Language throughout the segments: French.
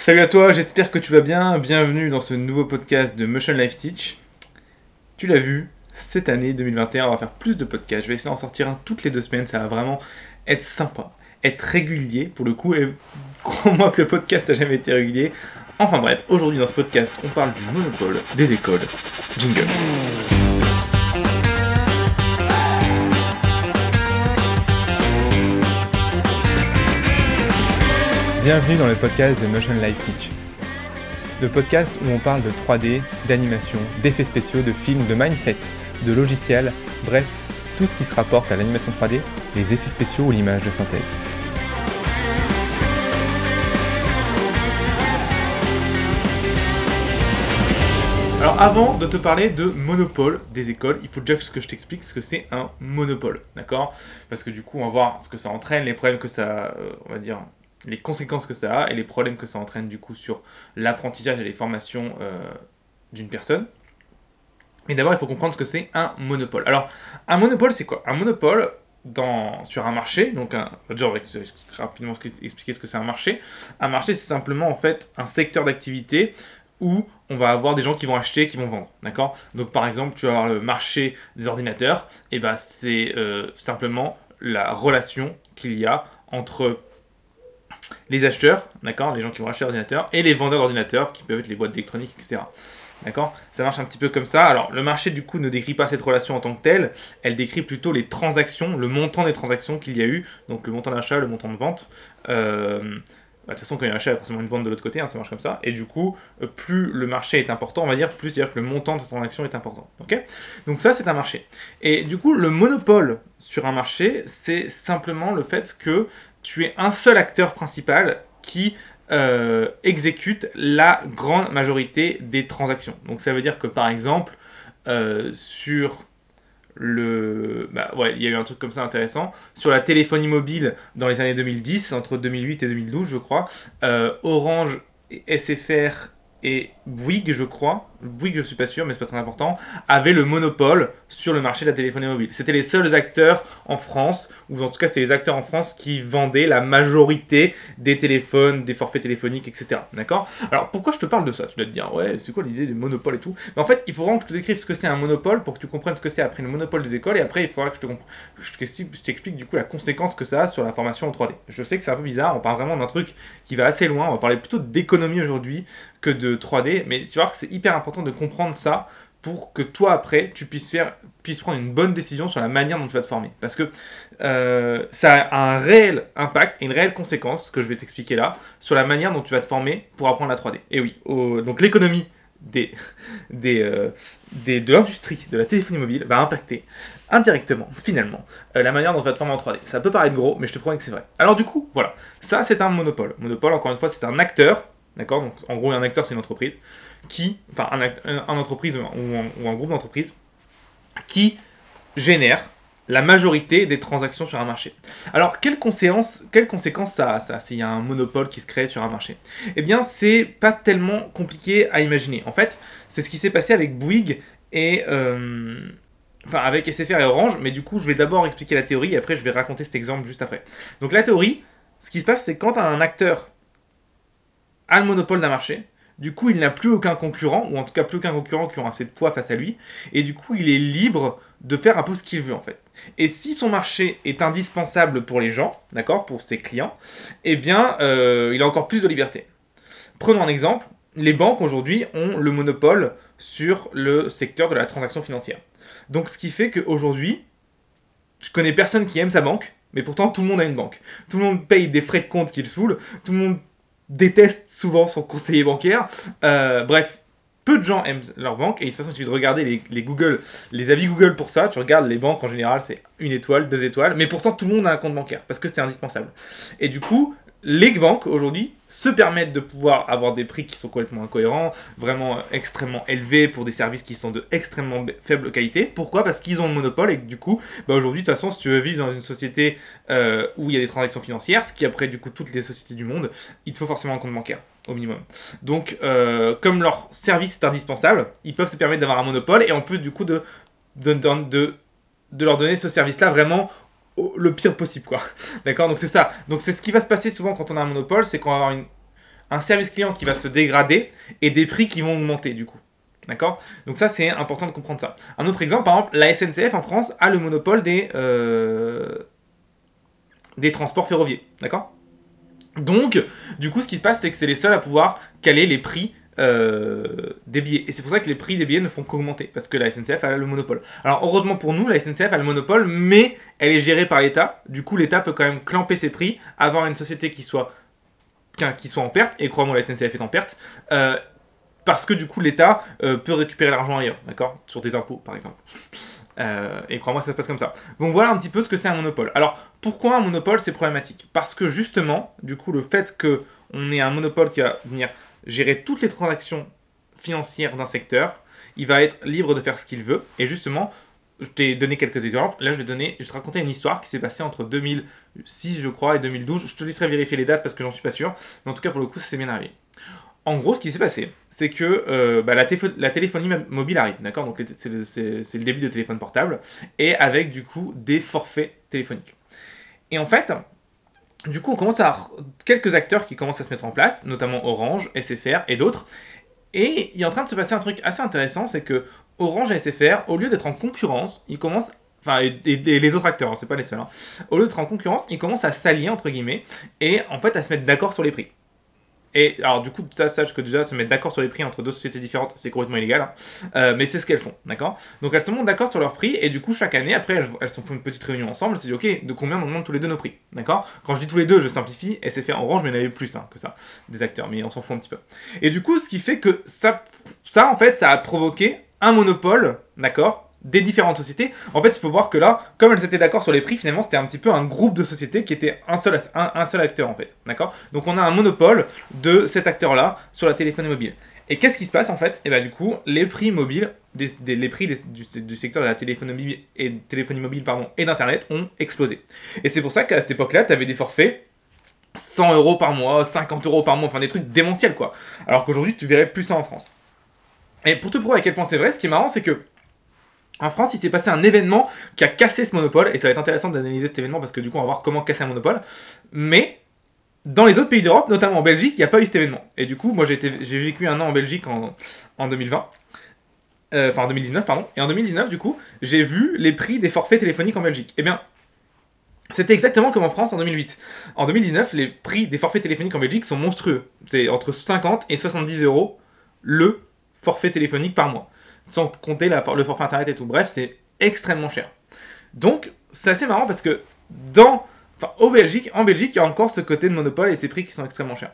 Salut à toi, j'espère que tu vas bien. Bienvenue dans ce nouveau podcast de Motion Life Teach. Tu l'as vu, cette année 2021, on va faire plus de podcasts. Je vais essayer d'en sortir un toutes les deux semaines. Ça va vraiment être sympa, être régulier pour le coup. Et crois-moi que le podcast n'a jamais été régulier. Enfin bref, aujourd'hui dans ce podcast, on parle du monopole des écoles. Jingle. Bienvenue dans le podcast de Motion Life Teach. Le podcast où on parle de 3D, d'animation, d'effets spéciaux, de films, de mindset, de logiciels, bref, tout ce qui se rapporte à l'animation 3D, les effets spéciaux ou l'image de synthèse. Alors avant de te parler de monopole des écoles, il faut déjà que je t'explique ce que c'est un monopole, d'accord? Parce que du coup, on va voir ce que ça entraîne, les problèmes que ça, euh, on va dire, les conséquences que ça a et les problèmes que ça entraîne du coup sur l'apprentissage et les formations euh, d'une personne. Mais d'abord, il faut comprendre ce que c'est un monopole. Alors, un monopole, c'est quoi? Un monopole dans, sur un marché, donc un, déjà on va rapidement expliquer ce que c'est un marché. Un marché, c'est simplement en fait un secteur d'activité où on va avoir des gens qui vont acheter, qui vont vendre, d'accord? Donc par exemple, tu vas avoir le marché des ordinateurs, et ben c'est euh, simplement la relation qu'il y a entre les acheteurs, d'accord, les gens qui vont acheter l'ordinateur, et les vendeurs d'ordinateurs, qui peuvent être les boîtes d'électronique, etc. D'accord? Ça marche un petit peu comme ça. Alors, le marché, du coup, ne décrit pas cette relation en tant que telle. Elle décrit plutôt les transactions, le montant des transactions qu'il y a eu. Donc, le montant d'achat, le montant de vente. Euh, bah, de toute façon, quand il y a un achat, il y a forcément une vente de l'autre côté. Hein, ça marche comme ça. Et du coup, euh, plus le marché est important, on va dire, plus c'est-à-dire que le montant de transaction est important. Ok? Donc, ça, c'est un marché. Et du coup, le monopole sur un marché, c'est simplement le fait que tu es un seul acteur principal qui euh, exécute la grande majorité des transactions. Donc ça veut dire que par exemple, euh, sur le... Bah ouais, il y a eu un truc comme ça intéressant. Sur la téléphonie mobile dans les années 2010, entre 2008 et 2012 je crois, euh, Orange, SFR et Bouygues, je crois, Bouygues, je suis pas sûr, mais c'est pas très important, avait le monopole sur le marché de la téléphonie mobile. C'était les seuls acteurs en France, ou en tout cas c'était les acteurs en France qui vendaient la majorité des téléphones, des forfaits téléphoniques, etc. D'accord? Alors pourquoi je te parle de ça? Tu dois te dire, ouais, c'est quoi l'idée du monopole et tout? Mais en fait, il faut vraiment que je te décrive ce que c'est un monopole pour que tu comprennes ce que c'est après le monopole des écoles, et après il faudra que je te je t'explique du coup la conséquence que ça a sur la formation en 3D. Je sais que c'est un peu bizarre, on parle vraiment d'un truc qui va assez loin, on va parler plutôt d'économie aujourd'hui que de 3D, mais tu vois que c'est hyper important de comprendre ça pour que toi après tu puisses faire puisses prendre une bonne décision sur la manière dont tu vas te former parce que euh, ça a un réel impact et une réelle conséquence que je vais t'expliquer là sur la manière dont tu vas te former pour apprendre la 3D et oui donc l'économie des, des, euh, des, de l'industrie de la téléphonie mobile va impacter indirectement, finalement, euh, la manière dont tu vas te former en 3D. Ça peut paraître gros, mais je te promets que c'est vrai. Alors du coup, voilà, ça c'est un monopole. Monopole, encore une fois, c'est un acteur D'accord Donc, en gros, un acteur, c'est une entreprise qui, enfin, un, entreprise ou un, groupe d'entreprises qui génère la majorité des transactions sur un marché. Alors, quelles conséquences, quelles conséquences ça a, ça, s'il y a un monopole qui se crée sur un marché Eh bien, c'est pas tellement compliqué à imaginer. En fait, c'est ce qui s'est passé avec Bouygues et... Euh, enfin, avec SFR et Orange, mais du coup, je vais d'abord expliquer la théorie et après, je vais raconter cet exemple juste après. Donc, la théorie, ce qui se passe, c'est quand un acteur a le monopole d'un marché. Du coup, il n'a plus aucun concurrent, ou en tout cas plus aucun concurrent qui aura assez de poids face à lui. Et du coup, il est libre de faire un peu ce qu'il veut en fait. Et si son marché est indispensable pour les gens, d'accord, pour ses clients, eh bien, euh, il a encore plus de liberté. Prenons un exemple. Les banques aujourd'hui ont le monopole sur le secteur de la transaction financière. Donc, ce qui fait qu'aujourd'hui, je connais personne qui aime sa banque, mais pourtant tout le monde a une banque. Tout le monde paye des frais de compte qui le saoulent, tout le monde déteste souvent son conseiller bancaire. Euh, bref, peu de gens aiment leur banque et de toute façon il suffit de regarder les, Google, les avis Google pour ça. Tu regardes les banques en général, c'est une étoile, deux étoiles, mais pourtant tout le monde a un compte bancaire parce que c'est indispensable. Et du coup, les banques aujourd'hui se permettent de pouvoir avoir des prix qui sont complètement incohérents, vraiment extrêmement élevés pour des services qui sont de extrêmement faible qualité. Pourquoi? Parce qu'ils ont le monopole et que du coup, bah aujourd'hui, de toute façon, si tu veux vivre dans une société euh, où il y a des transactions financières, ce qui après du coup toutes les sociétés du monde, il te faut forcément un compte bancaire au minimum. Donc, euh, comme leur service est indispensable, ils peuvent se permettre d'avoir un monopole et en plus du coup de leur donner ce service-là vraiment le pire possible, quoi. D'accord? Donc c'est ça. Donc c'est ce qui va se passer souvent quand on a un monopole, c'est qu'on va avoir un service client qui va se dégrader et des prix qui vont augmenter du coup. D'accord? Donc ça, c'est important de comprendre ça. Un autre exemple, par exemple, la SNCF en France a le monopole des, euh, des transports ferroviaires. D'accord? Donc, du coup, ce qui se passe, c'est que c'est les seuls à pouvoir caler les prix euh, des billets. Et c'est pour ça que les prix des billets ne font qu'augmenter, parce que la SNCF a le monopole. Alors heureusement pour nous, la SNCF a le monopole, mais elle est gérée par l'État. Du coup, l'État peut quand même clamper ses prix, avoir une société qui soit, qui soit en perte, et crois-moi, la SNCF est en perte, euh, parce que du coup, l'État euh, peut récupérer l'argent ailleurs, d'accord? Sur des impôts, par exemple. et crois-moi, ça se passe comme ça. Donc voilà un petit peu ce que c'est un monopole. Alors, pourquoi un monopole, c'est problématique Parce que justement, du coup, le fait que on ait un monopole qui va venir gérer toutes les transactions financières d'un secteur. Il va être libre de faire ce qu'il veut. Et justement, je t'ai donné quelques exemples. Là, je vais, donner, je vais te raconter une histoire qui s'est passée entre 2006, je crois, et 2012. Je te laisserai vérifier les dates parce que j'en suis pas sûr. Mais en tout cas, pour le coup, ça s'est bien arrivé. En gros, ce qui s'est passé, c'est que euh, bah, la, téléphonie mobile arrive, d'accord? Donc c'est le, le, début de téléphone portable, et avec du coup des forfaits téléphoniques. Et en fait, du coup, on commence à avoir quelques acteurs qui commencent à se mettre en place, notamment Orange, SFR et d'autres. Et il est en train de se passer un truc assez intéressant, c'est que Orange et SFR, au lieu d'être en concurrence, ils commencent enfin et, les autres acteurs, hein, c'est pas les seuls, hein. au lieu d'être en concurrence, ils commencent à s'allier entre guillemets et en fait à se mettre d'accord sur les prix. Et alors, du coup, ça, sache que déjà, se mettre d'accord sur les prix entre deux sociétés différentes, c'est complètement illégal. Hein. Euh, mais c'est ce qu'elles font, d'accord? Donc, elles se montent d'accord sur leurs prix, et du coup, chaque année, après, elles, elles se font une petite réunion ensemble. C'est dit, ok, de combien on demande tous les deux nos prix, d'accord? Quand je dis tous les deux, je simplifie, et c'est fait en orange, mais il y en avait plus hein, que ça, des acteurs, mais on s'en fout un petit peu. Et du coup, ce qui fait que ça, ça, en fait, ça a provoqué un monopole, d'accord? Des différentes sociétés. En fait, il faut voir que là, comme elles étaient d'accord sur les prix, finalement, c'était un petit peu un groupe de sociétés qui était un seul, un, seul acteur, en fait. D'accord? Donc, on a un monopole de cet acteur-là sur la téléphonie mobile. Et qu'est-ce qui se passe, en fait? Et eh bien, du coup, les prix mobiles, les prix du, secteur de la téléphonie mobile et, téléphonie mobile, pardon, et d'Internet ont explosé. Et c'est pour ça qu'à cette époque-là, tu avais des forfaits 100 euros par mois, 50 euros par mois, enfin des trucs démentiels, quoi. Alors qu'aujourd'hui, tu verrais plus ça en France. Et pour te prouver à quel point c'est vrai, ce qui est marrant, c'est que en France, il s'est passé un événement qui a cassé ce monopole, et ça va être intéressant d'analyser cet événement parce que du coup, on va voir comment casser un monopole. Mais dans les autres pays d'Europe, notamment en Belgique, il n'y a pas eu cet événement. Et du coup, moi, j'ai, vécu un an en Belgique en, en 2020. Euh, enfin, en 2019, pardon. Et en 2019, du coup, j'ai vu les prix des forfaits téléphoniques en Belgique. Eh bien, c'était exactement comme en France en 2008. En 2019, les prix des forfaits téléphoniques en Belgique sont monstrueux. C'est entre 50 et 70 euros le forfait téléphonique par mois sans compter le forfait internet et tout. Bref, c'est extrêmement cher. Donc, c'est assez marrant parce que enfin, au Belgique, en Belgique, il y a encore ce côté de monopole et ces prix qui sont extrêmement chers.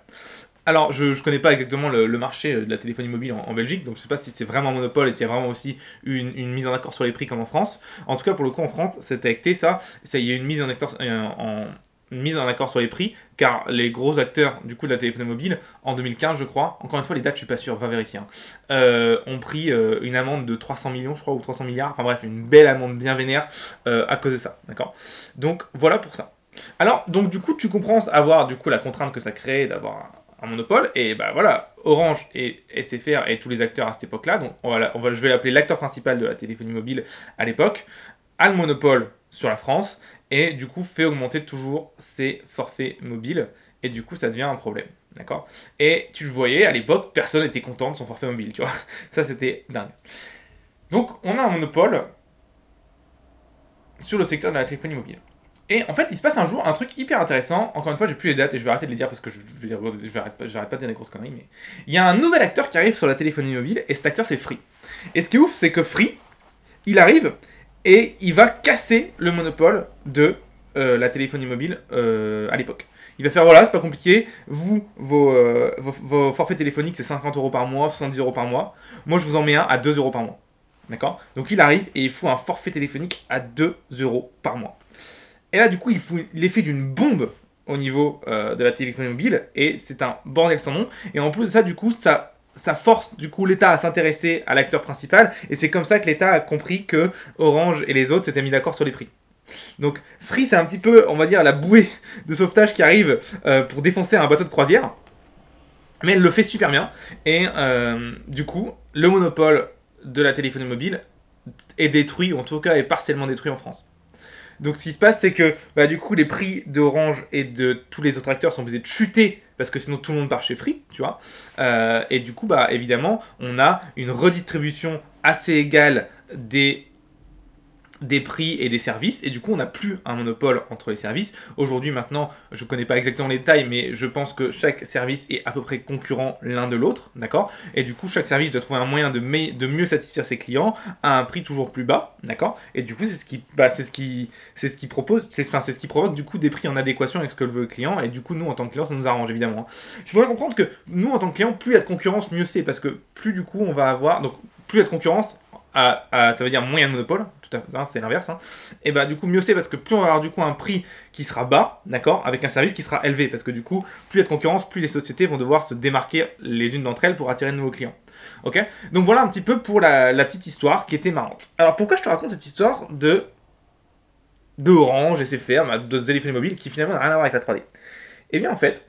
Alors, je ne connais pas exactement le, marché de la téléphonie mobile en, Belgique, donc je ne sais pas si c'est vraiment un monopole et s'il y a vraiment aussi une, une, mise en accord sur les prix comme en France. En tout cas, pour le coup, en France, c'était acté ça. ça. Il y a une mise en accord, euh, en, mise en accord sur les prix, car les gros acteurs du coup de la téléphonie mobile, en 2015 je crois, encore une fois les dates je suis pas sûr, va vérifier, hein, euh, ont pris euh, une amende de 300 millions je crois, ou 300 milliards, enfin bref, une belle amende bien vénère euh, à cause de ça, d'accord Donc voilà pour ça. Alors, donc du coup tu comprends avoir du coup la contrainte que ça crée d'avoir un, monopole, et bah voilà, Orange et SFR et tous les acteurs à cette époque-là, donc on on va, je vais l'appeler l'acteur principal de la téléphonie mobile à l'époque, a le monopole sur la France et du coup fait augmenter toujours ses forfaits mobiles et du coup ça devient un problème. D'accord? Et tu le voyais, à l'époque, personne n'était content de son forfait mobile, tu vois. Ça c'était dingue. Donc on a un monopole sur le secteur de la téléphonie mobile. Et en fait, il se passe un jour un truc hyper intéressant. Encore une fois, j'ai plus les dates et je vais arrêter de les dire parce que je, je, je vais pas de dire des grosses conneries. Mais il y a un nouvel acteur qui arrive sur la téléphonie mobile et cet acteur c'est Free. Et ce qui est ouf, c'est que Free, il arrive et il va casser le monopole de euh, la téléphonie mobile euh, à l'époque. Il va faire voilà, c'est pas compliqué. Vous, euh, vos, vos, forfaits téléphoniques, c'est 50 euros par mois, 70 euros par mois. Moi, je vous en mets un à 2 euros par mois. D'accord? Donc il arrive et il faut un forfait téléphonique à 2 euros par mois. Et là, du coup, il faut l'effet d'une bombe au niveau de la téléphonie mobile et c'est un bordel sans nom. Et en plus de ça, du coup, ça ça force du coup l'État à s'intéresser à l'acteur principal, et c'est comme ça que l'État a compris que Orange et les autres s'étaient mis d'accord sur les prix. Donc Free, c'est un petit peu, on va dire, la bouée de sauvetage qui arrive euh, pour défoncer un bateau de croisière, mais elle le fait super bien, et euh, du coup, le monopole de la téléphonie mobile est détruit, ou en tout cas est partiellement détruit en France. Donc ce qui se passe, c'est que bah, du coup, les prix d'Orange et de tous les autres acteurs sont obligés de chuter parce que sinon tout le monde part chez Free, tu vois. Euh, et du coup, bah, évidemment, on a une redistribution assez égale des des prix et des services et du coup on n'a plus un monopole entre les services. Aujourd'hui maintenant je connais pas exactement les détails mais je pense que chaque service est à peu près concurrent l'un de l'autre d'accord? Et du coup chaque service doit trouver un moyen de, mieux satisfaire ses clients à un prix toujours plus bas d'accord? Et du coup c'est ce qui bah, ce ce propose enfin ce qui provoque du coup des prix en adéquation avec ce que veut le client. Et du coup nous en tant que client ça nous arrange évidemment je pourrais comprendre que nous en tant que client plus il y a de concurrence mieux c'est parce que plus du coup on va avoir donc plus il y a de concurrence ça veut dire moyen de monopole, tout à fait, hein, c'est l'inverse. Hein. Et bah du coup mieux c'est parce que plus on va avoir du coup un prix qui sera bas, d'accord, avec un service qui sera élevé, parce que du coup plus il y a de concurrence, plus les sociétés vont devoir se démarquer les unes d'entre elles pour attirer de nouveaux clients. Ok Donc voilà un petit peu pour la, petite histoire qui était marrante. Alors pourquoi je te raconte cette histoire de de Orange et ses fermes, de téléphone mobile qui finalement n'a rien à voir avec la 3D Eh bien en fait,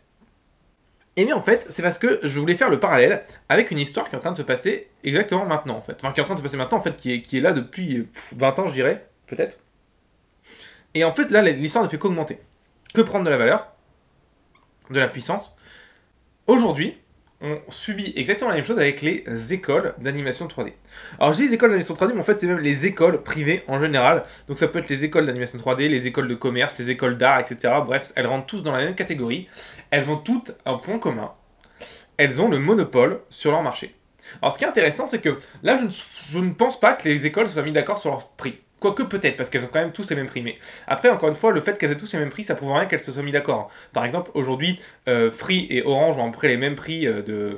et bien en fait, c'est parce que je voulais faire le parallèle avec une histoire qui est en train de se passer exactement maintenant en fait. Enfin, qui est en train de se passer maintenant en fait, qui est, qui est là depuis 20 ans, je dirais, peut-être. Et en fait, là, l'histoire ne fait qu'augmenter. Que prendre de la valeur, de la puissance. Aujourd'hui, on subit exactement la même chose avec les écoles d'animation 3D. Alors dis les écoles d'animation 3D, mais en fait c'est même les écoles privées en général. Donc ça peut être les écoles d'animation 3D, les écoles de commerce, les écoles d'art, etc. Bref, elles rentrent tous dans la même catégorie. Elles ont toutes un point commun. Elles ont le monopole sur leur marché. Alors ce qui est intéressant, c'est que là je ne, je ne pense pas que les écoles soient mis d'accord sur leur prix. Quoique peut-être, parce qu'elles ont quand même tous les mêmes prix. Mais après, encore une fois, le fait qu'elles aient tous les mêmes prix, ça prouve rien qu'elles se soient mis d'accord. Par exemple, aujourd'hui, euh, Free et Orange ont à peu près les mêmes prix euh, de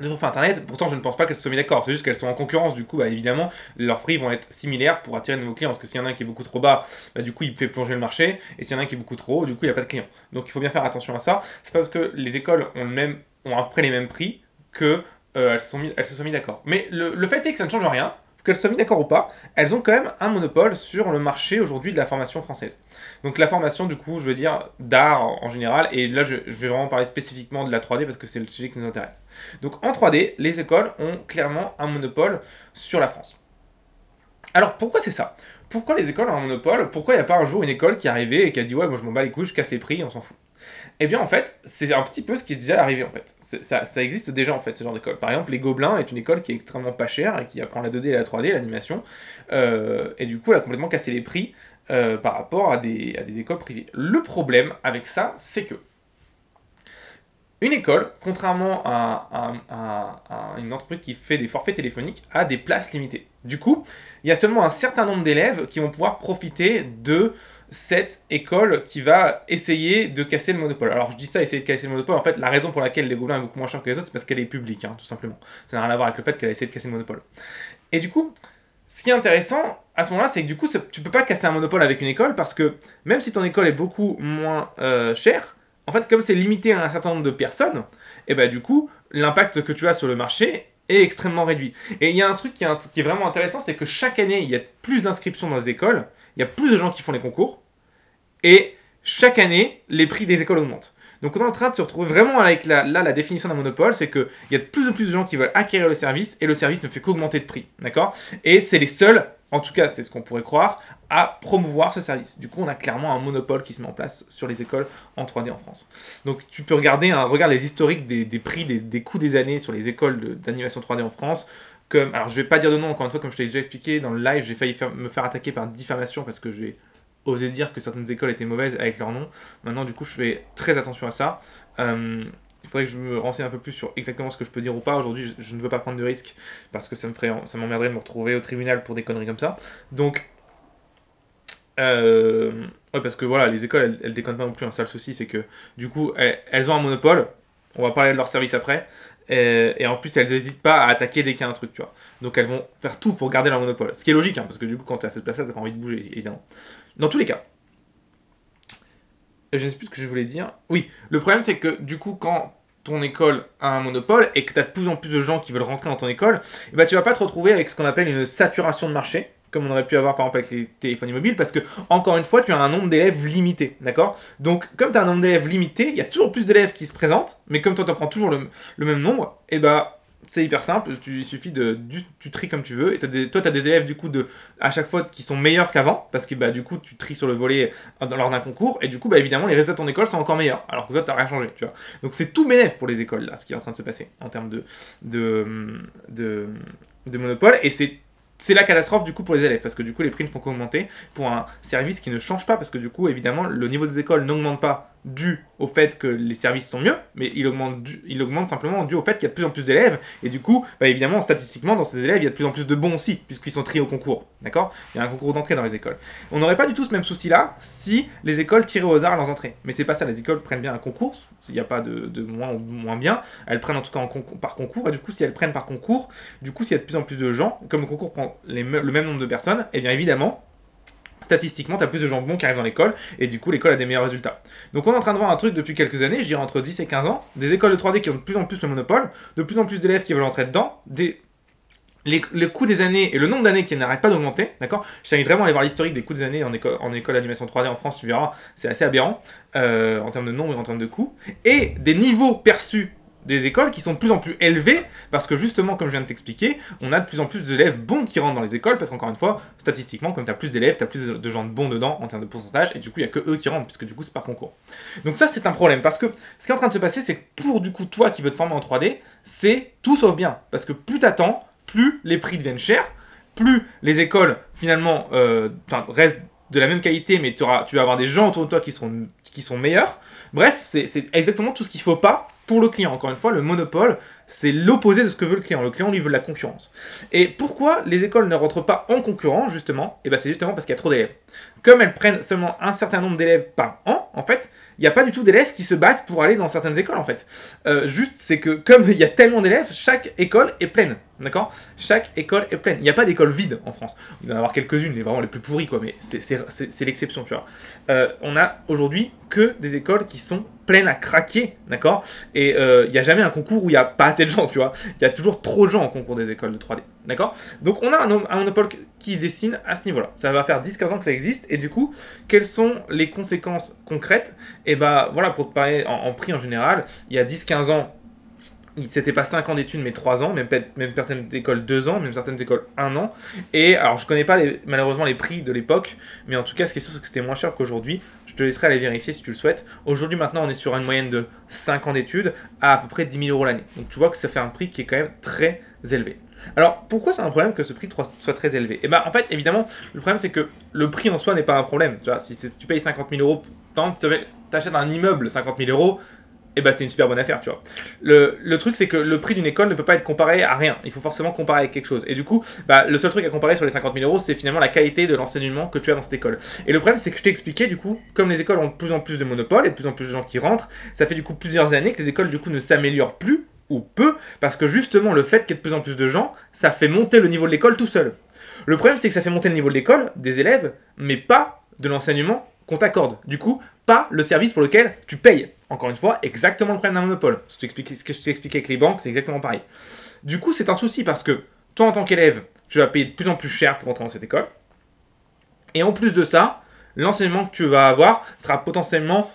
de sur internet, pourtant je ne pense pas qu'elles se soient mis d'accord, c'est juste qu'elles sont en concurrence, du coup bah, évidemment leurs prix vont être similaires pour attirer de nouveaux clients, parce que s'il y en a un qui est beaucoup trop bas, bah, du coup il fait plonger le marché, et s'il y en a un qui est beaucoup trop haut, du coup il n'y a pas de clients. Donc il faut bien faire attention à ça, c'est pas parce que les écoles ont, même, ont à peu près les mêmes prix que euh, elles, se sont mis, elles se sont mis d'accord. Mais le, le fait est que ça ne change rien, qu'elles soient mis d'accord ou pas, elles ont quand même un monopole sur le marché aujourd'hui de la formation française. Donc la formation, du coup, je veux dire d'art en général, et là je, vais vraiment parler spécifiquement de la 3D parce que c'est le sujet qui nous intéresse. Donc en 3D, les écoles ont clairement un monopole sur la France. Alors pourquoi c'est ça? Pourquoi les écoles ont un monopole? Pourquoi il n'y a pas un jour une école qui est arrivée et qui a dit ouais moi je m'en bats les couilles, je casse les prix, on s'en fout? Eh bien, en fait, c'est un petit peu ce qui est déjà arrivé, en fait. Ça, existe déjà, en fait, ce genre d'école. Par exemple, Les Gobelins est une école qui est extrêmement pas chère et qui apprend la 2D et la 3D, l'animation. Euh, et du coup, elle a complètement cassé les prix euh, par rapport à des, à des écoles privées. Le problème avec ça, c'est que une école, contrairement à, à, une entreprise qui fait des forfaits téléphoniques, a des places limitées. Du coup, il y a seulement un certain nombre d'élèves qui vont pouvoir profiter de cette école qui va essayer de casser le monopole. Alors je dis ça, essayer de casser le monopole, en fait la raison pour laquelle les Gobelins est beaucoup moins cher que les autres, c'est parce qu'elle est publique, hein, tout simplement. Ça n'a rien à voir avec le fait qu'elle a essayé de casser le monopole. Et du coup, ce qui est intéressant à ce moment-là, c'est que du coup, tu peux pas casser un monopole avec une école parce que même si ton école est beaucoup moins euh, chère, en fait, comme c'est limité à un certain nombre de personnes, et eh ben du coup, l'impact que tu as sur le marché est extrêmement réduit. Et il y a un truc qui est, qui est vraiment intéressant, c'est que chaque année, il y a plus d'inscriptions dans les écoles, il y a plus de gens qui font les concours, et chaque année, les prix des écoles augmentent. Donc on est en train de se retrouver vraiment avec la, là la définition d'un monopole, c'est qu'il y a de plus en plus de gens qui veulent acquérir le service et le service ne fait qu'augmenter de prix, d'accord? Et c'est les seuls, en tout cas c'est ce qu'on pourrait croire, à promouvoir ce service. Du coup on a clairement un monopole qui se met en place sur les écoles en 3D en France. Donc tu peux regarder, regarde les historiques des, prix, des, des coûts des années sur les écoles d'animation 3D en France. Comme, alors je vais pas dire de nom encore une fois, comme je t'ai déjà expliqué dans le live, j'ai failli me faire attaquer par diffamation parce que j'ai osé dire que certaines écoles étaient mauvaises avec leur nom. Maintenant, du coup, je fais très attention à ça. Euh, il faudrait que je me renseigne un peu plus sur exactement ce que je peux dire ou pas. Aujourd'hui, je, ne veux pas prendre de risques parce que ça me ferait, ça m'emmerderait de me retrouver au tribunal pour des conneries comme ça. Donc, euh, ouais, parce que voilà, les écoles, elles, elles déconnent pas non plus. Un seul souci, c'est que du coup, elles, ont un monopole. On va parler de leur service après. Et, en plus, elles n'hésitent pas à attaquer dès qu'il y a un truc, tu vois. Donc elles vont faire tout pour garder leur monopole. Ce qui est logique, hein, parce que du coup, quand tu es à cette place-là, tu pas envie de bouger, évidemment. Dans tous les cas, je ne sais plus ce que je voulais dire. Oui, le problème c'est que du coup, quand ton école a un monopole et que tu as de plus en plus de gens qui veulent rentrer dans ton école, ben, tu vas pas te retrouver avec ce qu'on appelle une saturation de marché, comme on aurait pu avoir par exemple avec les téléphones mobiles, parce que, encore une fois, tu as un nombre d'élèves limité, d'accord? Donc, comme tu as un nombre d'élèves limité, il y a toujours plus d'élèves qui se présentent, mais comme toi, tu prends toujours le, même nombre, et eh ben, c'est hyper simple, tu, il suffit de. Tu, tries comme tu veux. Et des, toi, tu as des élèves, du coup, de, à chaque fois qui sont meilleurs qu'avant, parce que bah, du coup, tu tries sur le volet lors d'un concours, et du coup, bah, évidemment, les résultats de ton école sont encore meilleurs, alors que toi, tu rien changé. Tu vois. Donc, c'est tout bénéf pour les écoles, là, ce qui est en train de se passer en termes de, de, de, de monopole. Et c'est c'est la catastrophe du coup pour les élèves parce que du coup les prix ne font qu'augmenter pour un service qui ne change pas parce que du coup évidemment le niveau des écoles n'augmente pas dû au fait que les services sont mieux, mais il augmente, il augmente simplement dû au fait qu'il y a de plus en plus d'élèves, et du coup, bah évidemment, statistiquement, dans ces élèves, il y a de plus en plus de bons aussi, puisqu'ils sont triés au concours, d'accord? Il y a un concours d'entrée dans les écoles. On n'aurait pas du tout ce même souci-là si les écoles tiraient au hasard leurs entrées. Mais c'est pas ça, les écoles prennent bien un concours, s'il n'y a pas de, moins ou moins bien, elles prennent en tout cas par concours, et du coup, si elles prennent par concours, du coup, s'il y a de plus en plus de gens, comme le concours prend le même nombre de personnes, et eh bien évidemment, statistiquement, tu as plus de gens bons qui arrivent dans l'école, et du coup, l'école a des meilleurs résultats. Donc, on est en train de voir un truc depuis quelques années, je dirais entre 10 et 15 ans, des écoles de 3D qui ont de plus en plus le monopole, de plus en plus d'élèves qui veulent entrer dedans, des... Les, le coût des années et le nombre d'années qui n'arrêtent pas d'augmenter, d'accord? Je t'invite vraiment à aller voir l'historique des coûts des années en, école en école d'animation 3D en France, tu verras, c'est assez aberrant euh, en termes de nombre et en termes de coûts. Et des niveaux perçus des écoles qui sont de plus en plus élevées parce que justement, comme je viens de t'expliquer, on a de plus en plus d'élèves bons qui rentrent dans les écoles parce qu'encore une fois, statistiquement, comme tu as plus d'élèves, tu as plus de gens bons dedans en termes de pourcentage et du coup, il n'y a que eux qui rentrent puisque du coup, c'est par concours. Donc, ça, c'est un problème parce que ce qui est en train de se passer, c'est que pour du coup, toi qui veux te former en 3D, c'est tout sauf bien parce que plus t'attends, plus les prix deviennent chers, plus les écoles finalement euh, restent de la même qualité, mais tu vas avoir des gens autour de toi qui sont, qui sont meilleurs. Bref, c'est exactement tout ce qu'il ne faut pas pour le client. Encore une fois, le monopole, c'est l'opposé de ce que veut le client. Le client, lui, veut la concurrence. Et pourquoi les écoles ne rentrent pas en concurrence, justement? Et eh bien, c'est justement parce qu'il y a trop d'élèves. Comme elles prennent seulement un certain nombre d'élèves par an, en fait, il n'y a pas du tout d'élèves qui se battent pour aller dans certaines écoles, en fait. Euh, juste, c'est que comme il y a tellement d'élèves, chaque école est pleine. D'accord? Chaque école est pleine. Il n'y a pas d'école vide en France. Il y en avoir quelques-unes, les vraiment les plus pourries, quoi, mais c'est l'exception, tu vois. Euh, on a aujourd'hui que des écoles qui sont pleines à craquer, d'accord? Et euh, il n'y a jamais un concours où il n'y a pas de gens, tu vois. Il y a toujours trop de gens en concours des écoles de 3D, d'accord? Donc on a un, monopole qui se dessine à ce niveau-là. Ça va faire 10-15 ans que ça existe, et du coup, quelles sont les conséquences concrètes? Et eh bah voilà, pour te parler en, en prix en général, il y a 10-15 ans, c'était pas 5 ans d'études mais 3 ans, même, même certaines écoles 2 ans, même certaines écoles 1 an. Et alors je connais pas les, malheureusement les prix de l'époque, mais en tout cas ce qui est sûr c'est que c'était moins cher qu'aujourd'hui. Je te laisserai aller vérifier si tu le souhaites. Aujourd'hui maintenant on est sur une moyenne de 5 ans d'études à à peu près 10 000 euros l'année. Donc tu vois que ça fait un prix qui est quand même très élevé. Alors pourquoi c'est un problème que ce prix soit très élevé? Et eh bien en fait évidemment le problème c'est que le prix en soi n'est pas un problème. Tu vois, si tu payes 50 000 euros, tu achètes un immeuble 50 000 euros, eh bah ben, c'est une super bonne affaire, tu vois. Le, le truc, c'est que le prix d'une école ne peut pas être comparé à rien. Il faut forcément comparer avec quelque chose. Et du coup, bah, le seul truc à comparer sur les 50 000 euros, c'est finalement la qualité de l'enseignement que tu as dans cette école. Et le problème, c'est que je t'ai expliqué, du coup, comme les écoles ont de plus en plus de monopoles et de plus en plus de gens qui rentrent, ça fait du coup plusieurs années que les écoles, du coup, ne s'améliorent plus ou peu, parce que justement, le fait qu'il y ait de plus en plus de gens, ça fait monter le niveau de l'école tout seul. Le problème, c'est que ça fait monter le niveau de l'école, des élèves, mais pas de l'enseignement qu'on t'accorde. Du coup, pas le service pour lequel tu payes. Encore une fois, exactement le problème d'un monopole. Ce que je t'ai expliqué avec les banques, c'est exactement pareil. Du coup, c'est un souci parce que toi, en tant qu'élève, tu vas payer de plus en plus cher pour entrer dans cette école. Et en plus de ça, l'enseignement que tu vas avoir sera potentiellement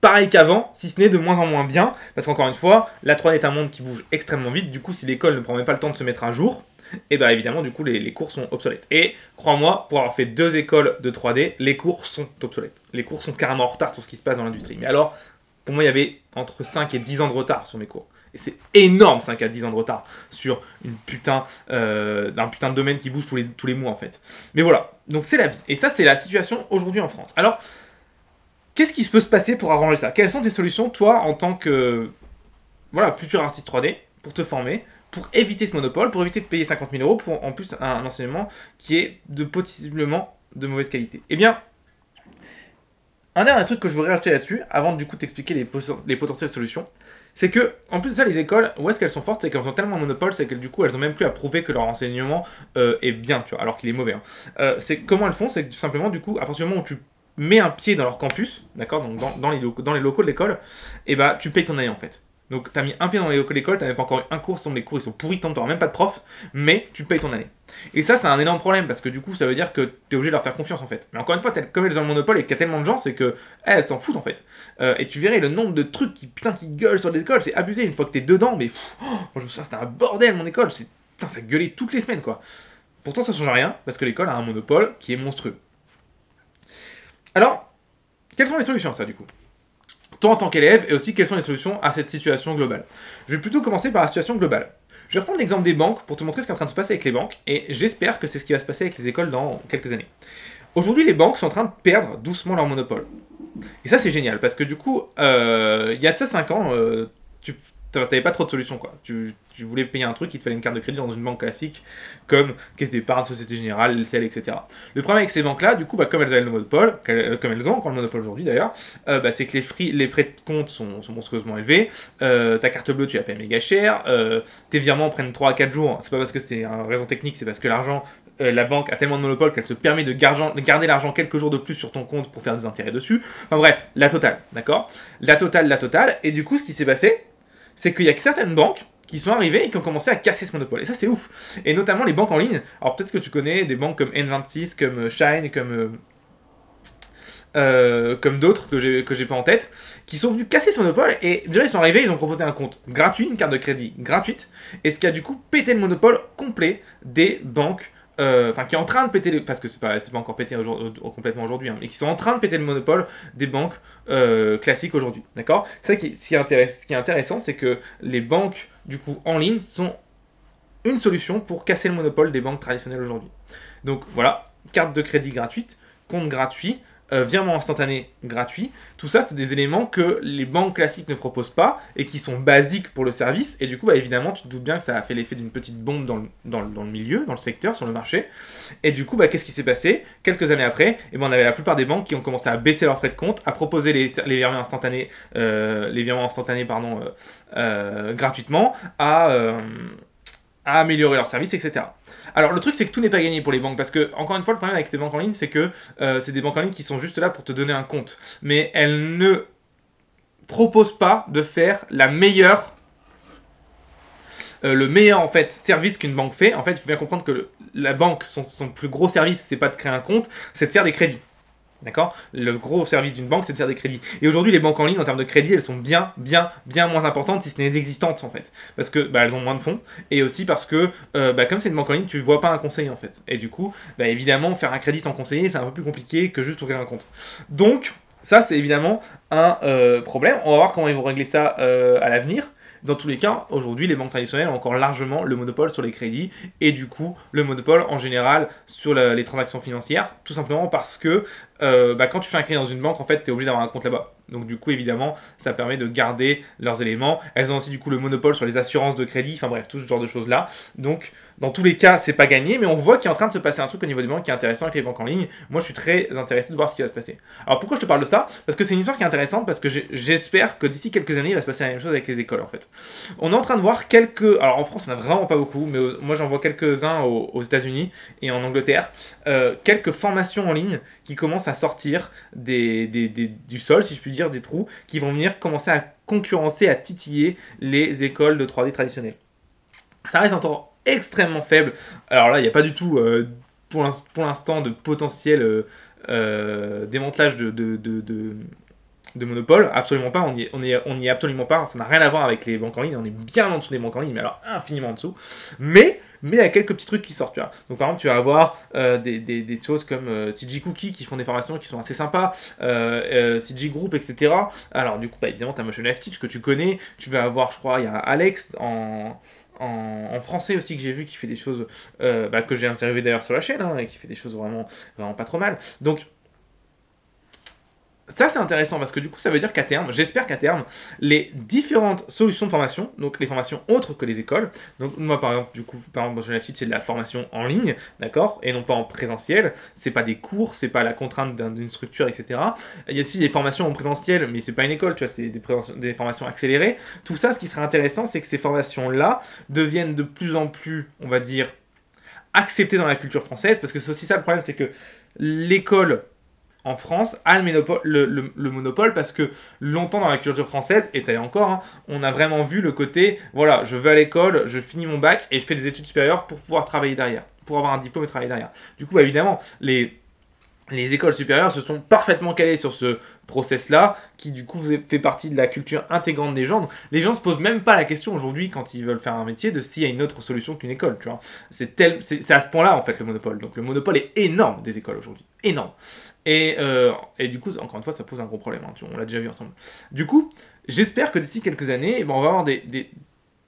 pareil qu'avant, si ce n'est de moins en moins bien, parce qu'encore une fois, la 3D est un monde qui bouge extrêmement vite, du coup si l'école ne prend même pas le temps de se mettre un jour, et bien évidemment, du coup, les, cours sont obsolètes. Et crois-moi, pour avoir fait deux écoles de 3D, les cours sont obsolètes. Les cours sont carrément en retard sur ce qui se passe dans l'industrie. Mais alors, pour moi, il y avait entre 5 et 10 ans de retard sur mes cours. Et c'est énorme, 5 à 10 ans de retard sur une putain, euh, un putain de domaine qui bouge tous les, tous les mois, en fait. Mais voilà, donc c'est la vie. Et ça, c'est la situation aujourd'hui en France. Alors, qu'est-ce qui peut se passer pour arranger ça? Quelles sont tes solutions, toi, en tant que voilà, futur artiste 3D, pour te former? Pour éviter ce monopole, pour éviter de payer 50 000 euros pour en plus un, enseignement qui est de possiblement de mauvaise qualité. Eh bien, un dernier truc que je voudrais rajouter là-dessus, avant du coup t'expliquer les, les, potentielles solutions, c'est que, en plus de ça, les écoles, où est-ce qu'elles sont fortes C'est qu'elles ont tellement de monopole, c'est que du coup, elles ont même plus à prouver que leur enseignement euh, est bien, tu vois, alors qu'il est mauvais. Hein. Euh, c'est comment elles font C'est tout simplement, du coup, à partir du moment où tu mets un pied dans leur campus, d'accord, donc dans, les locaux, de l'école, et eh bah tu payes ton année en fait. Donc tu as mis un pied dans l'école, tu n'as pas encore eu un cours, sans les cours ils sont pourris, tu n'auras même pas de prof, mais tu payes ton année. Et ça, c'est un énorme problème parce que du coup, ça veut dire que tu es obligé de leur faire confiance en fait. Mais encore une fois, comme elles ont le monopole et qu'il y a tellement de gens, c'est que elles s'en foutent en fait. Euh, et tu verrais le nombre de trucs qui putain qui gueulent sur les écoles, c'est abusé. Une fois que tu es dedans, mais oh, je me souviens, c'était un bordel mon école. C'est putain, ça gueulait toutes les semaines quoi. Pourtant, ça change rien parce que l'école a un monopole qui est monstrueux. Alors, quelles sont les solutions à ça du coup? En tant qu'élève et aussi quelles sont les solutions à cette situation globale Je vais plutôt commencer par la situation globale. Je vais reprendre l'exemple des banques pour te montrer ce qui est en train de se passer avec les banques, et j'espère que c'est ce qui va se passer avec les écoles dans quelques années. Aujourd'hui, les banques sont en train de perdre doucement leur monopole. Et ça, c'est génial, parce que du coup, euh, il y a de ça 5 ans, euh, tu n'avais pas trop de solutions. Quoi. Tu, tu voulais payer un truc, il te fallait une carte de crédit dans une banque classique, comme Caisse d'épargne, Société Générale, LCL, etc. Le problème avec ces banques-là, du coup, bah, comme elles avaient le monopole, comme elles ont encore le monopole aujourd'hui d'ailleurs, euh, bah, c'est que les, frais, les frais de compte sont, monstrueusement élevés, euh, ta carte bleue, tu la payes méga cher, euh, tes virements prennent 3 à 4 jours, c'est pas parce que c'est une raison technique, c'est parce que l'argent, la banque a tellement de monopole qu'elle se permet de garder l'argent quelques jours de plus sur ton compte pour faire des intérêts dessus. Enfin bref, la totale, d'accord? La totale, la totale, et du coup, ce qui s'est passé, c'est qu'il y a certaines banques qui sont arrivés et qui ont commencé à casser ce monopole. Et ça, c'est ouf. Et notamment les banques en ligne. Alors peut-être que tu connais des banques comme N26, comme euh, Shine, comme... Euh, euh, comme d'autres que j'ai que pas en tête, qui sont venus casser ce monopole et déjà ils sont arrivés, ils ont proposé un compte gratuit, une carte de crédit gratuite, et ce qui a du coup pété le monopole complet des banques euh, enfin qui est en train de péter, le, parce que c'est pas, pas encore pété complètement aujourd'hui, hein, mais qui sont en train de péter le monopole des banques euh, classiques aujourd'hui. D'accord? Qui, ce qui, ce qui est intéressant, c'est que les banques, du coup, en ligne, sont une solution pour casser le monopole des banques traditionnelles aujourd'hui. Donc voilà, carte de crédit gratuite, compte gratuit, euh, virement instantané gratuit. Tout ça, c'est des éléments que les banques classiques ne proposent pas et qui sont basiques pour le service. Et du coup, bah, évidemment, tu te doutes bien que ça a fait l'effet d'une petite bombe dans le, milieu, dans le secteur, sur le marché. Et du coup, bah, qu'est-ce qui s'est passé? Quelques années après, eh ben, on avait la plupart des banques qui ont commencé à baisser leurs frais de compte, à proposer les, virements instantanés, euh, les virements instantanés pardon, euh, euh gratuitement, à, euh, à améliorer leur service, etc. Alors le truc c'est que tout n'est pas gagné pour les banques parce que encore une fois le problème avec ces banques en ligne c'est que euh, c'est des banques en ligne qui sont juste là pour te donner un compte, mais elles ne proposent pas de faire la meilleure euh, le meilleur en fait service qu'une banque fait. En fait il faut bien comprendre que la banque son, son plus gros service c'est pas de créer un compte, c'est de faire des crédits. D'accord? Le gros service d'une banque, c'est de faire des crédits. Et aujourd'hui, les banques en ligne, en termes de crédit, elles sont bien, bien, bien moins importantes, si ce n'est existantes, en fait. Parce que bah, elles ont moins de fonds, et aussi parce que, euh, bah, comme c'est une banque en ligne, tu ne vois pas un conseiller, en fait. Et du coup, bah, évidemment, faire un crédit sans conseiller, c'est un peu plus compliqué que juste ouvrir un compte. Donc, ça, c'est évidemment un euh, problème. On va voir comment ils vont régler ça euh, à l'avenir. Dans tous les cas, aujourd'hui, les banques traditionnelles ont encore largement le monopole sur les crédits et du coup le monopole en général sur les transactions financières, tout simplement parce que euh, bah, quand tu fais un crédit dans une banque, en fait, tu es obligé d'avoir un compte là-bas. Donc du coup, évidemment, ça permet de garder leurs éléments. Elles ont aussi du coup le monopole sur les assurances de crédit, enfin bref, tout ce genre de choses-là. Donc dans tous les cas, c'est pas gagné, mais on voit qu'il est en train de se passer un truc au niveau des banques qui est intéressant avec les banques en ligne. Moi, je suis très intéressé de voir ce qui va se passer. Alors pourquoi je te parle de ça? Parce que c'est une histoire qui est intéressante, parce que j'espère que d'ici quelques années, il va se passer la même chose avec les écoles en fait. On est en train de voir quelques... Alors en France, on a vraiment pas beaucoup, mais moi j'en vois quelques-uns aux, États-Unis et en Angleterre. Euh, quelques formations en ligne qui commencent à sortir des, du sol, si je puis dire, des trous, qui vont venir commencer à concurrencer, à titiller les écoles de 3D traditionnelles. Ça reste encore extrêmement faible. Alors là, il n'y a pas du tout, euh, pour l'instant, de potentiel euh, euh, démantelage de, monopole. Absolument pas, on n'y est, absolument pas. Ça n'a rien à voir avec les banques en ligne. On est bien en dessous des banques en ligne, mais alors infiniment en dessous. Mais il y a quelques petits trucs qui sortent. Donc par exemple, tu vas avoir des, choses comme CG Cookie qui font des formations qui sont assez sympas, CG Group, etc. Alors du coup, bah, évidemment, tu as Motion Teach que tu connais. Tu vas avoir, je crois, il y a Alex en, en, français aussi que j'ai vu qui fait des choses euh, bah, que j'ai interviewé d'ailleurs sur la chaîne hein, et qui fait des choses vraiment, vraiment pas trop mal. Donc ça c'est intéressant parce que du coup ça veut dire qu'à terme, j'espère qu'à terme, les différentes solutions de formation, donc les formations autres que les écoles, donc moi par exemple, du coup, par exemple, dans c'est de la formation en ligne, d'accord, et non pas en présentiel, c'est pas des cours, c'est pas la contrainte d'une structure, etc. Il y a aussi des formations en présentiel, mais c'est pas une école, tu vois, c'est des, des formations accélérées. Tout ça, ce qui serait intéressant, c'est que ces formations-là deviennent de plus en plus, on va dire, acceptées dans la culture française, parce que c'est aussi ça le problème, c'est que l'école en France a le monopole, le, monopole parce que longtemps dans la culture française, et ça y est encore, hein, on a vraiment vu le côté, voilà, je vais à l'école, je finis mon bac et je fais des études supérieures pour pouvoir travailler derrière, pour avoir un diplôme et travailler derrière. Du coup, bah, évidemment, les, les écoles supérieures se sont parfaitement calées sur ce process-là, qui du coup fait partie de la culture intégrante des gens. les gens se posent même pas la question aujourd'hui, quand ils veulent faire un métier, de s'il y a une autre solution qu'une école, tu vois. C'est, tel, c'est, à ce point-là, en fait, le monopole. Donc le monopole est énorme des écoles aujourd'hui. Énorme. Et, euh, et, du coup, encore une fois, ça pose un gros problème. Hein, on l'a déjà vu ensemble. Du coup, j'espère que d'ici quelques années, eh on va avoir des,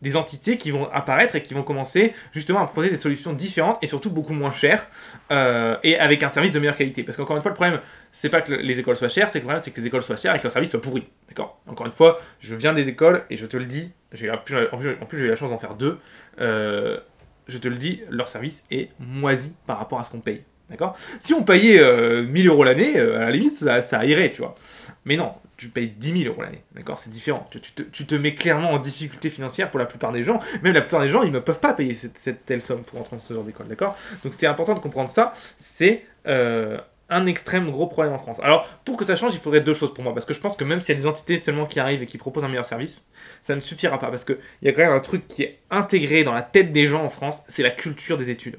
des, entités qui vont apparaître et qui vont commencer justement à proposer des solutions différentes et surtout beaucoup moins chères euh, et avec un service de meilleure qualité. Parce qu'encore une fois, le problème, c'est pas que les écoles soient chères, c'est que le problème, c'est que les écoles soient chères et que leur service soit pourri. D'accord? Encore une fois, je viens des écoles et je te le dis, en plus, j'ai eu la chance d'en faire deux. Euh, je te le dis, leur service est moisi par rapport à ce qu'on paye. D'accord? Si on payait 1000 euh, euros l'année, euh, à la limite, ça, irait, tu vois. Mais non, tu payes 10 000 euros l'année. D'accord? C'est différent. Tu, te, mets clairement en difficulté financière pour la plupart des gens. Même la plupart des gens, ils ne peuvent pas payer cette, telle somme pour entrer dans ce genre d'école. D'accord? Donc c'est important de comprendre ça. C'est euh, un extrême gros problème en France. Alors, pour que ça change, il faudrait deux choses pour moi. Parce que je pense que même s'il y a des entités seulement qui arrivent et qui proposent un meilleur service, ça ne suffira pas. Parce qu'il y a quand même un truc qui est intégré dans la tête des gens en France, c'est la culture des études.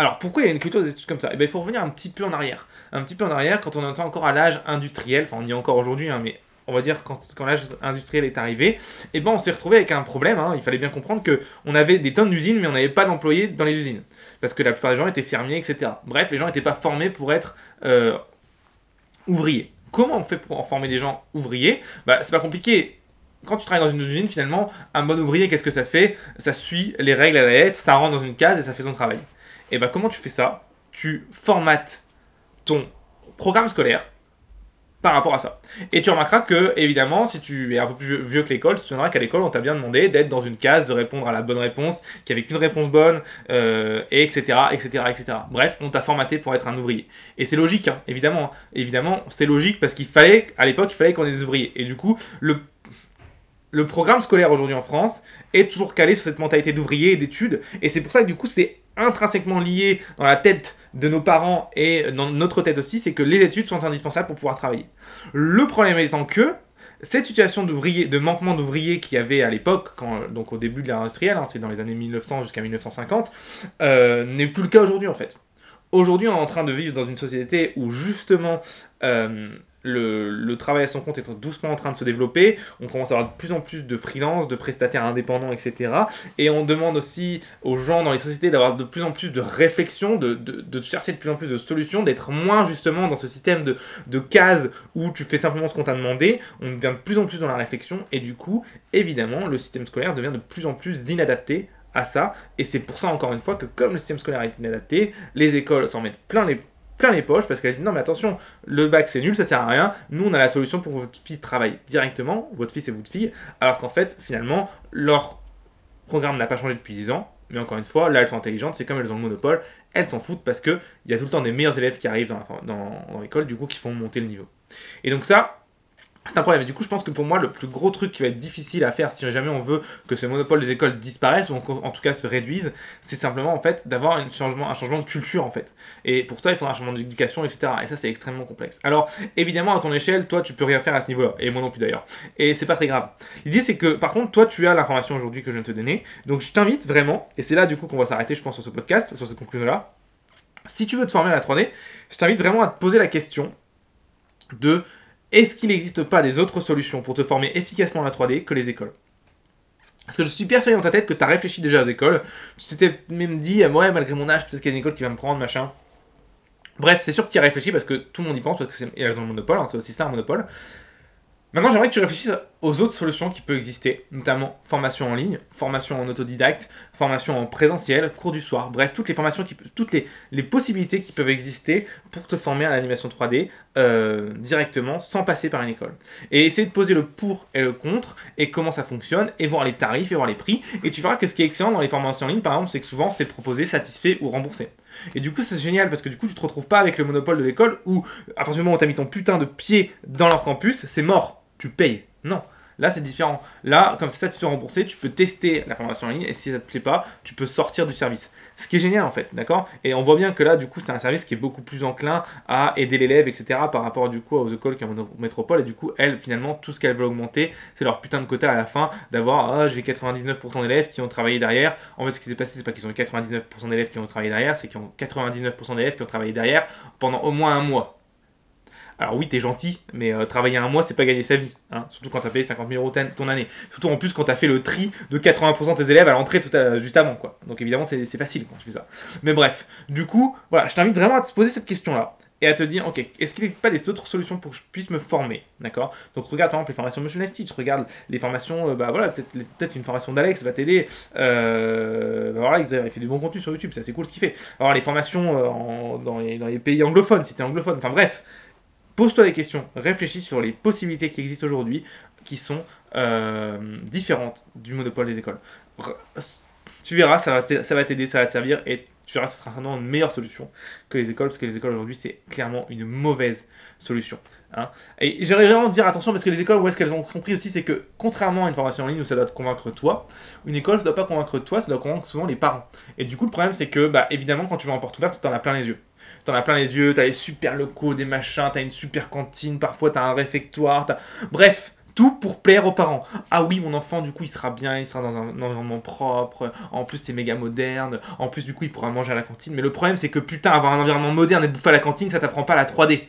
Alors pourquoi il y a une culture des études comme ça? Eh bien il faut revenir un petit peu en arrière. Un petit peu en arrière quand on est encore à l'âge industriel, enfin on y est encore aujourd'hui, hein, mais on va dire quand, l'âge industriel est arrivé, eh ben on s'est retrouvé avec un problème. Hein. il fallait bien comprendre que on avait des tonnes d'usines, mais on n'avait pas d'employés dans les usines, parce que la plupart des gens étaient fermiers, etc. Bref, les gens n'étaient pas formés pour être euh, ouvriers. Comment on fait pour en former des gens ouvriers? Bah c'est pas compliqué quand tu travailles dans une usine, finalement, un bon ouvrier, qu'est-ce que ça fait? Ça suit les règles à la lettre, ça rentre dans une case et ça fait son travail. Et bah comment tu fais ça? Tu formates ton programme scolaire par rapport à ça. Et tu remarqueras que, évidemment, si tu es un peu plus vieux que l'école, tu te souviendras qu'à l'école, on t'a bien demandé d'être dans une case, de répondre à la bonne réponse, qu'il n'y avait qu'une réponse bonne, etc., etc., etc. Bref, on t'a formaté pour être un ouvrier. Et c'est logique, hein, évidemment. Évidemment, c'est logique parce qu'il fallait, à l'époque, il fallait qu'on ait des ouvriers. Et du coup, le le programme scolaire aujourd'hui en France est toujours calé sur cette mentalité d'ouvrier et d'études. Et c'est pour ça que du coup, c'est intrinsèquement lié dans la tête de nos parents et dans notre tête aussi, c'est que les études sont indispensables pour pouvoir travailler. Le problème étant que cette situation de manquement d'ouvriers qu'il y avait à l'époque, donc au début de l'ère industrielle, hein, c'est dans les années 1900 jusqu'à 1950, euh, n'est plus le cas aujourd'hui en fait. Aujourd'hui, on est en train de vivre dans une société où justement euh, le, travail à son compte est doucement en train de se développer. On commence à avoir de plus en plus de freelance, de prestataires indépendants, etc. Et on demande aussi aux gens dans les sociétés d'avoir de plus en plus de réflexion, de, chercher de plus en plus de solutions, d'être moins justement dans ce système de, de cases où tu fais simplement ce qu'on t'a demandé. On devient de plus en plus dans la réflexion et du coup, évidemment, le système scolaire devient de plus en plus inadapté à ça. Et c'est pour ça, encore une fois, que comme le système scolaire est inadapté, les écoles s'en mettent plein les plein les poches parce qu'elle dit non mais attention, le bac c'est nul, ça sert à rien, nous on a la solution pour votre fils travaille directement, votre fils et votre fille, alors qu'en fait finalement leur programme n'a pas changé depuis 10 ans, mais encore une fois, là elles sont intelligentes, c'est comme elles ont le monopole, elles s'en foutent parce qu'il y a tout le temps des meilleurs élèves qui arrivent dans, dans l'école, du coup qui font monter le niveau. Et donc ça, c'est un problème. du coup, je pense que pour moi, le plus gros truc qui va être difficile à faire si jamais on veut que ce monopole des écoles disparaisse ou en, tout cas se réduise, c'est simplement en fait d'avoir un changement, un changement de culture en fait. Et pour ça, il faudra un changement d'éducation, etc. Et ça, c'est extrêmement complexe. Alors, évidemment, à ton échelle, toi, tu peux rien faire à ce niveau-là. Et moi non plus d'ailleurs. Et c'est pas très grave. L'idée, c'est que par contre, toi, tu as l'information aujourd'hui que je viens de te donner. Donc, je t'invite vraiment, et c'est là du coup qu'on va s'arrêter, je pense, sur ce podcast, sur cette conclusion-là. Si tu veux te former à la 3D, je t'invite vraiment à te poser la question de est-ce qu'il n'existe pas des autres solutions pour te former efficacement à la 3D que les écoles? Parce que je suis persuadé dans ta tête que tu as réfléchi déjà aux écoles. Tu t'étais même dit, ouais, malgré mon âge, peut-être qu'il y a une école qui va me prendre, machin. Bref, c'est sûr que tu y as réfléchi parce que tout le monde y pense, parce que c'est elles ont le monopole, hein, c'est aussi ça un monopole. Maintenant, j'aimerais que tu réfléchisses aux autres solutions qui peuvent exister, notamment formation en ligne, formation en autodidacte, formation en présentiel, cours du soir, bref, toutes les formations, qui, toutes les, les possibilités qui peuvent exister pour te former à l'animation 3D euh, directement sans passer par une école. Et essayer de poser le pour et le contre et comment ça fonctionne et voir les tarifs et voir les prix. Et tu verras que ce qui est excellent dans les formations en ligne, par exemple, c'est que souvent c'est proposé, satisfait ou remboursé. Et du coup, c'est génial parce que du coup, tu te retrouves pas avec le monopole de l'école où, à partir du moment où tu as mis ton putain de pied dans leur campus, c'est mort, tu payes. Non. Là, c'est différent. Là, comme c'est ça, tu te fais rembourser, tu peux tester la formation en ligne et si ça te plaît pas, tu peux sortir du service. Ce qui est génial en fait, d'accord? Et on voit bien que là, du coup, c'est un service qui est beaucoup plus enclin à aider l'élève, etc. par rapport du coup aux écoles qui ont métropole. Et du coup, elles, finalement, tout ce qu'elles veulent augmenter, c'est leur putain de quota à la fin d'avoir ah, j'ai 99% d'élèves qui ont travaillé derrière. En fait, ce qui s'est passé, c'est pas qu'ils ont 99% d'élèves qui ont travaillé derrière, c'est qu'ils ont 99% d'élèves qui ont travaillé derrière pendant au moins un mois. Alors oui, t'es gentil, mais euh, travailler un mois, c'est pas gagner sa vie. Hein. surtout quand t'as payé 50 000 euros ton année. Surtout en plus quand t'as fait le tri de 80% de tes élèves à l'entrée juste avant. Quoi. Donc évidemment, c'est facile quand tu fais ça. Mais bref, du coup, voilà, je t'invite vraiment à te poser cette question-là et à te dire, ok, est-ce qu'il n'existe pas des autres solutions pour que je puisse me former D'accord? Donc regarde par exemple les formations Motion Teach, regarde les formations, euh, bah voilà, peut-être peut une formation d'Alex va t'aider. Euh, bah, voilà, il fait du bon contenu sur YouTube, c'est assez cool ce qu'il fait. Alors les formations les, dans les pays anglophones, si t'es anglophone, enfin bref, Pose-toi des questions, réfléchis sur les possibilités qui existent aujourd'hui, qui sont euh, différentes du monopole des écoles. Tu verras, ça va t'aider, ça va te servir, et tu verras, ce sera certainement une meilleure solution que les écoles, parce que les écoles aujourd'hui, c'est clairement une mauvaise solution. Hein. Et j'aimerais vraiment dire attention, parce que les écoles, où est-ce qu'elles ont compris aussi, c'est que contrairement à une formation en ligne où ça doit te convaincre toi, une école, ne doit pas convaincre toi, ça doit convaincre souvent les parents. Et du coup, le problème, c'est que, bah, évidemment, quand tu vas en porte ouverte, tu en as plein les yeux. T'en as plein les yeux, t'as les super locaux, des machins, t'as une super cantine, parfois t'as un réfectoire, t'as... Bref, tout pour plaire aux parents. Ah oui, mon enfant, du coup, il sera bien, il sera dans un, environnement propre. En plus, c'est méga moderne. En plus, du coup, il pourra manger à la cantine. Mais le problème, c'est que putain, avoir un environnement moderne et bouffer à la cantine, ça t'apprend pas la 3D.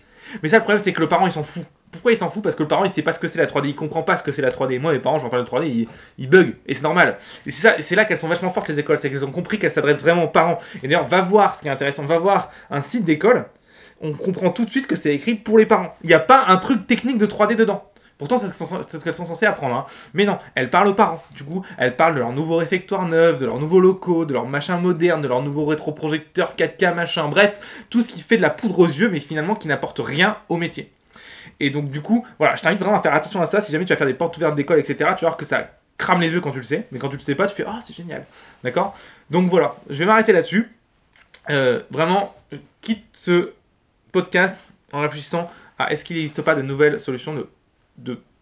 Mais ça, le problème, c'est que le parent, il s'en fout. Pourquoi il s'en fout? Parce que le parent il sait pas ce que c'est la 3D, il comprend pas ce que c'est la 3D. Moi mes parents, je parle de 3D, ils, ils bug et c'est normal. Et c'est ça, c'est là qu'elles sont vachement fortes les écoles, c'est qu'elles ont compris qu'elles s'adressent vraiment aux parents. Et d'ailleurs, va voir ce qui est intéressant, va voir un site d'école, on comprend tout de suite que c'est écrit pour les parents. Il n'y a pas un truc technique de 3D dedans. Pourtant, c'est ce qu'elles sont censées apprendre. Hein. Mais non, elles parlent aux parents. Du coup, elles parlent de leur nouveau réfectoire neuf, de leurs nouveaux locaux, de leur machin moderne, de leur nouveau rétroprojecteur 4K machin. Bref, tout ce qui fait de la poudre aux yeux, mais finalement qui n'apporte rien au métier. Et donc, du coup, voilà, je t'invite vraiment à faire attention à ça. Si jamais tu vas faire des portes ouvertes d'école, etc., tu vas voir que ça crame les yeux quand tu le sais. Mais quand tu le sais pas, tu fais Ah, c'est génial. D'accord? Donc voilà, je vais m'arrêter là-dessus. Euh, vraiment, quitte ce podcast en réfléchissant à est-ce qu'il n'existe pas de nouvelles solutions de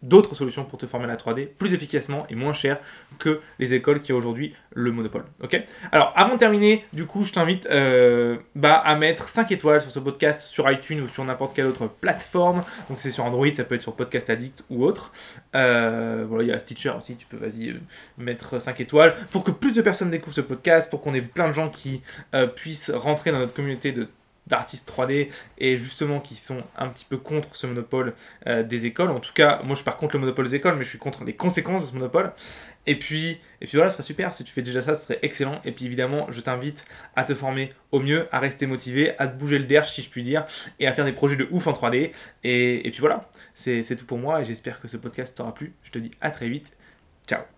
d'autres solutions pour te former à la 3D plus efficacement et moins cher que les écoles qui ont aujourd'hui le monopole. Ok? Alors avant de terminer, du coup, je t'invite euh, bah, à mettre 5 étoiles sur ce podcast sur iTunes ou sur n'importe quelle autre plateforme. Donc c'est sur Android, ça peut être sur Podcast Addict ou autre. Euh, voilà, il y a Stitcher aussi, tu peux vas-y euh, mettre 5 étoiles pour que plus de personnes découvrent ce podcast, pour qu'on ait plein de gens qui puissent rentrer dans notre communauté de d'artistes 3D et justement qui sont un petit peu contre ce monopole euh, des écoles. En tout cas, moi je suis pas contre le monopole des écoles, mais je suis contre les conséquences de ce monopole. Et puis, et puis voilà, ce serait super. Si tu fais déjà ça, ce serait excellent. Et puis évidemment, je t'invite à te former au mieux, à rester motivé, à te bouger le derche si je puis dire, et à faire des projets de ouf en 3D. Et, et puis voilà, c'est tout pour moi et j'espère que ce podcast t'aura plu. Je te dis à très vite. Ciao